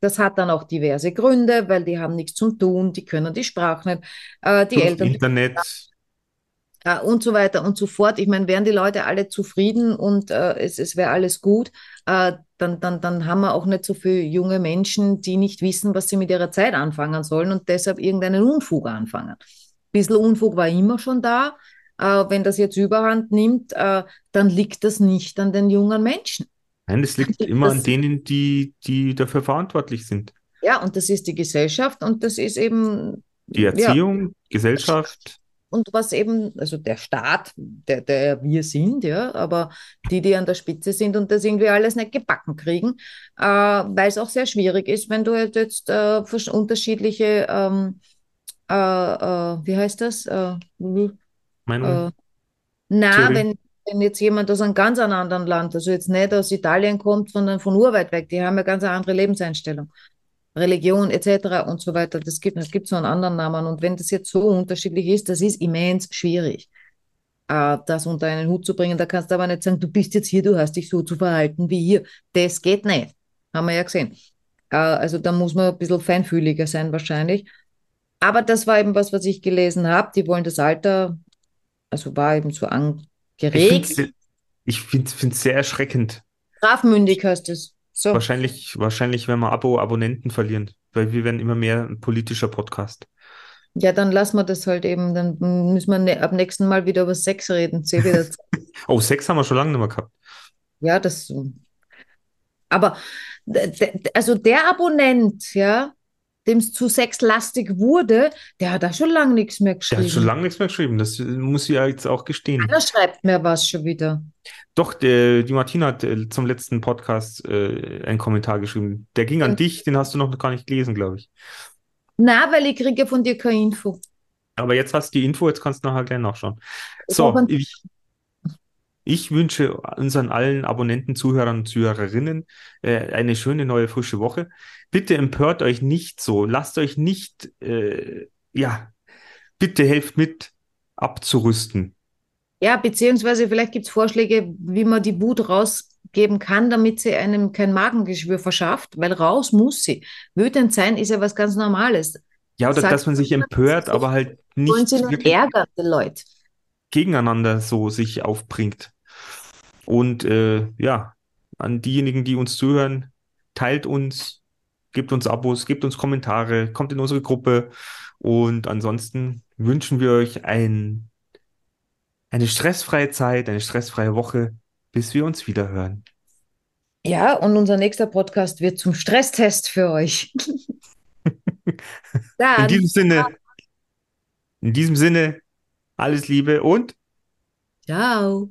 Das hat dann auch diverse Gründe, weil die haben nichts zum Tun, die können die Sprache nicht, äh, die Durchs Eltern Internet. Äh, und so weiter und so fort. Ich meine, wären die Leute alle zufrieden und äh, es, es wäre alles gut, äh, dann, dann, dann haben wir auch nicht so viele junge Menschen, die nicht wissen, was sie mit ihrer Zeit anfangen sollen und deshalb irgendeinen Unfug anfangen. Ein bisschen Unfug war immer schon da. Äh, wenn das jetzt überhand nimmt, äh, dann liegt das nicht an den jungen Menschen. Nein, das liegt Das- immer an denen, die, die dafür verantwortlich sind. Ja, und das ist die Gesellschaft und das ist eben Die ja, Erziehung, Gesellschaft. Und was eben, also der Staat, der, der wir sind, ja, aber die, die an der Spitze sind und das irgendwie alles nicht gebacken kriegen, äh, weil es auch sehr schwierig ist, wenn du halt jetzt äh, unterschiedliche, ähm, äh, äh, wie heißt das? Äh, Meinung. äh, na, Theorie. wenn, wenn jetzt jemand aus einem ganz anderen Land, also jetzt nicht aus Italien kommt, sondern von urweit weg, die haben ja ganz eine andere Lebenseinstellung. Religion etc. und so weiter. Das gibt, das gibt so einen anderen Namen. Und wenn das jetzt so unterschiedlich ist, das ist immens schwierig, äh, das unter einen Hut zu bringen. Da kannst du aber nicht sagen, du bist jetzt hier, du hast dich so zu verhalten wie hier. Das geht nicht. Haben wir ja gesehen. Äh, also da muss man ein bisschen feinfühliger sein wahrscheinlich. Aber das war eben was, was ich gelesen habe. Die wollen das Alter, also war eben so angeregt. ich finde es sehr erschreckend. Strafmündig heißt es. So. Wahrscheinlich, wahrscheinlich, wenn wir Abo Abonnenten verlieren, weil wir werden immer mehr ein politischer Podcast. Ja, dann lassen wir das halt eben. Dann müssen wir ne ab nächsten Mal wieder über Sex reden. Oh, Sex haben wir schon lange nicht mehr gehabt. Ja, das. Aber also der Abonnent, ja, dem es zu sexlastig wurde, der hat da schon lange nichts mehr Der hat schon geschrieben. lange nichts mehr geschrieben, das muss ich ja jetzt auch gestehen. Keiner schreibt mehr was schon wieder. Doch, der, die Martina hat äh, zum letzten Podcast äh, einen Kommentar geschrieben. Der ging an Ja. dich, den hast du noch gar nicht gelesen, glaube ich. Na, weil ich kriege von dir keine Info. Aber jetzt hast du die Info, jetzt kannst du nachher gleich nachschauen. Ich So, ich, ich wünsche unseren allen Abonnenten, Zuhörern und Zuhörerinnen äh, eine schöne neue frische Woche. Bitte empört euch nicht so, lasst euch nicht, äh, ja, bitte helft mit abzurüsten. Ja, beziehungsweise vielleicht gibt es Vorschläge, wie man die Wut rausgeben kann, damit sie einem kein Magengeschwür verschafft, weil raus muss sie. Wütend sein ist ja was ganz Normales. Ja, oder Sagt dass man sich empört, aber halt Wollen nicht sie nicht wirklich ärgern, die Leute. gegeneinander so sich aufbringt. Und äh, ja, an diejenigen, die uns zuhören, teilt uns, gebt uns Abos, gebt uns Kommentare, kommt in unsere Gruppe. Und ansonsten wünschen wir euch ein, eine stressfreie Zeit, eine stressfreie Woche, bis wir uns wieder hören. Ja, und unser nächster Podcast wird zum Stresstest für euch. In diesem Sinne, in diesem Sinne, alles Liebe und ciao.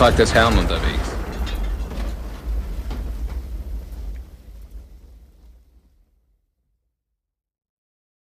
Wir sind im Auftrag des Herrn unterwegs.